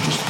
just